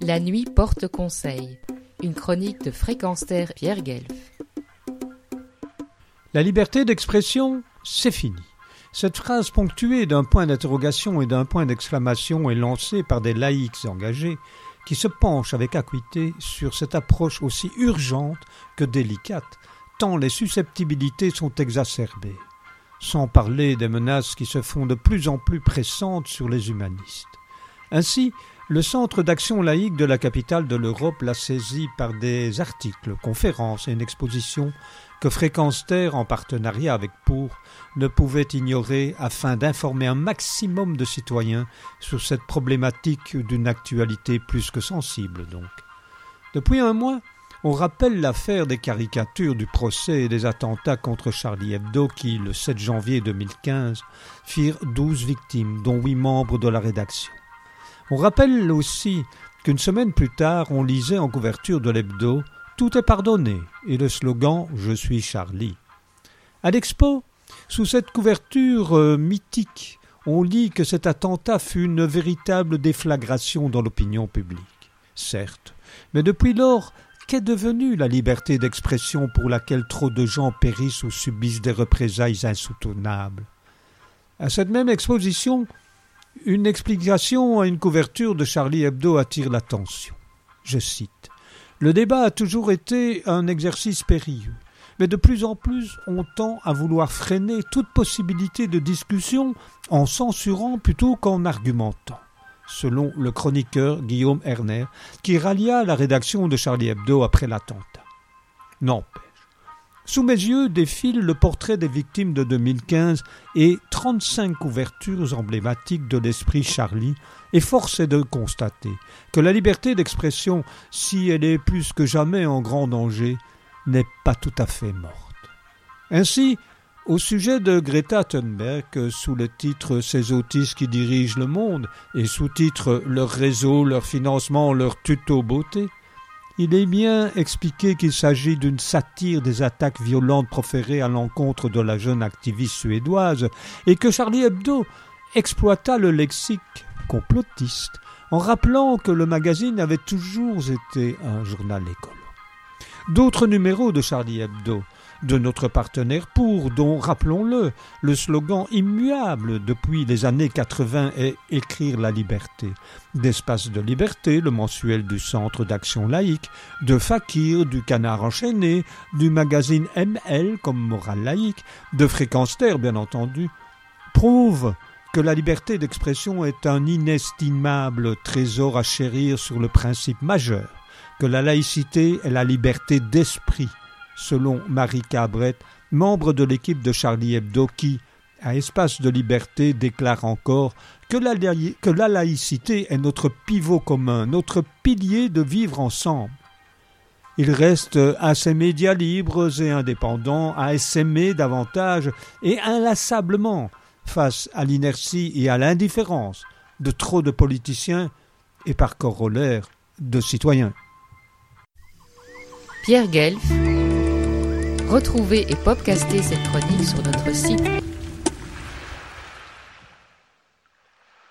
La nuit porte conseil. Une chronique de Fréquence Pierre Guelf. La liberté d'expression, c'est fini. Cette phrase ponctuée d'un point d'interrogation et d'un point d'exclamation est lancée par des laïcs engagés qui se penchent avec acuité sur cette approche aussi urgente que délicate, tant les susceptibilités sont exacerbées, sans parler des menaces qui se font de plus en plus pressantes sur les humanistes. Ainsi, le Centre d'action laïque de la capitale de l'Europe l'a saisi par des articles, conférences et une exposition que Fréquence en partenariat avec Pour, ne pouvait ignorer afin d'informer un maximum de citoyens sur cette problématique d'une actualité plus que sensible donc. Depuis un mois, on rappelle l'affaire des caricatures du procès et des attentats contre Charlie Hebdo qui, le 7 janvier 2015, firent douze victimes, dont huit membres de la rédaction. On rappelle aussi qu'une semaine plus tard, on lisait en couverture de l'hebdo Tout est pardonné et le slogan Je suis Charlie. À l'expo, sous cette couverture euh, mythique, on lit que cet attentat fut une véritable déflagration dans l'opinion publique. Certes, mais depuis lors, qu'est devenue la liberté d'expression pour laquelle trop de gens périssent ou subissent des représailles insoutenables? À cette même exposition, une explication à une couverture de Charlie Hebdo attire l'attention. Je cite Le débat a toujours été un exercice périlleux, mais de plus en plus on tend à vouloir freiner toute possibilité de discussion en censurant plutôt qu'en argumentant selon le chroniqueur Guillaume Erner, qui rallia la rédaction de Charlie Hebdo après l'attentat. N'empêche, sous mes yeux défile le portrait des victimes de 2015 et 35 couvertures emblématiques de l'esprit Charlie, et force est de constater que la liberté d'expression, si elle est plus que jamais en grand danger, n'est pas tout à fait morte. Ainsi, au sujet de Greta Thunberg, sous le titre Ces autistes qui dirigent le monde et sous-titre Leur réseau, leur financement, leur tuto beauté, il est bien expliqué qu'il s'agit d'une satire des attaques violentes proférées à l'encontre de la jeune activiste suédoise et que Charlie Hebdo exploita le lexique complotiste en rappelant que le magazine avait toujours été un journal écolo. D'autres numéros de Charlie Hebdo de notre partenaire pour, dont, rappelons-le, le slogan immuable depuis les années 80 est Écrire la liberté, d'Espace de liberté, le mensuel du Centre d'action laïque, de Fakir, du Canard enchaîné, du magazine ML comme Morale laïque, de Fréquence Terre, bien entendu, prouve que la liberté d'expression est un inestimable trésor à chérir sur le principe majeur, que la laïcité est la liberté d'esprit, selon Marie Cabret, membre de l'équipe de Charlie Hebdo, qui, à Espace de Liberté, déclare encore que la, que la laïcité est notre pivot commun, notre pilier de vivre ensemble. Il reste à ces médias libres et indépendants à essaimer davantage et inlassablement face à l'inertie et à l'indifférence de trop de politiciens et par corollaire de citoyens. Pierre Guelf Retrouvez et podcastez cette chronique sur notre site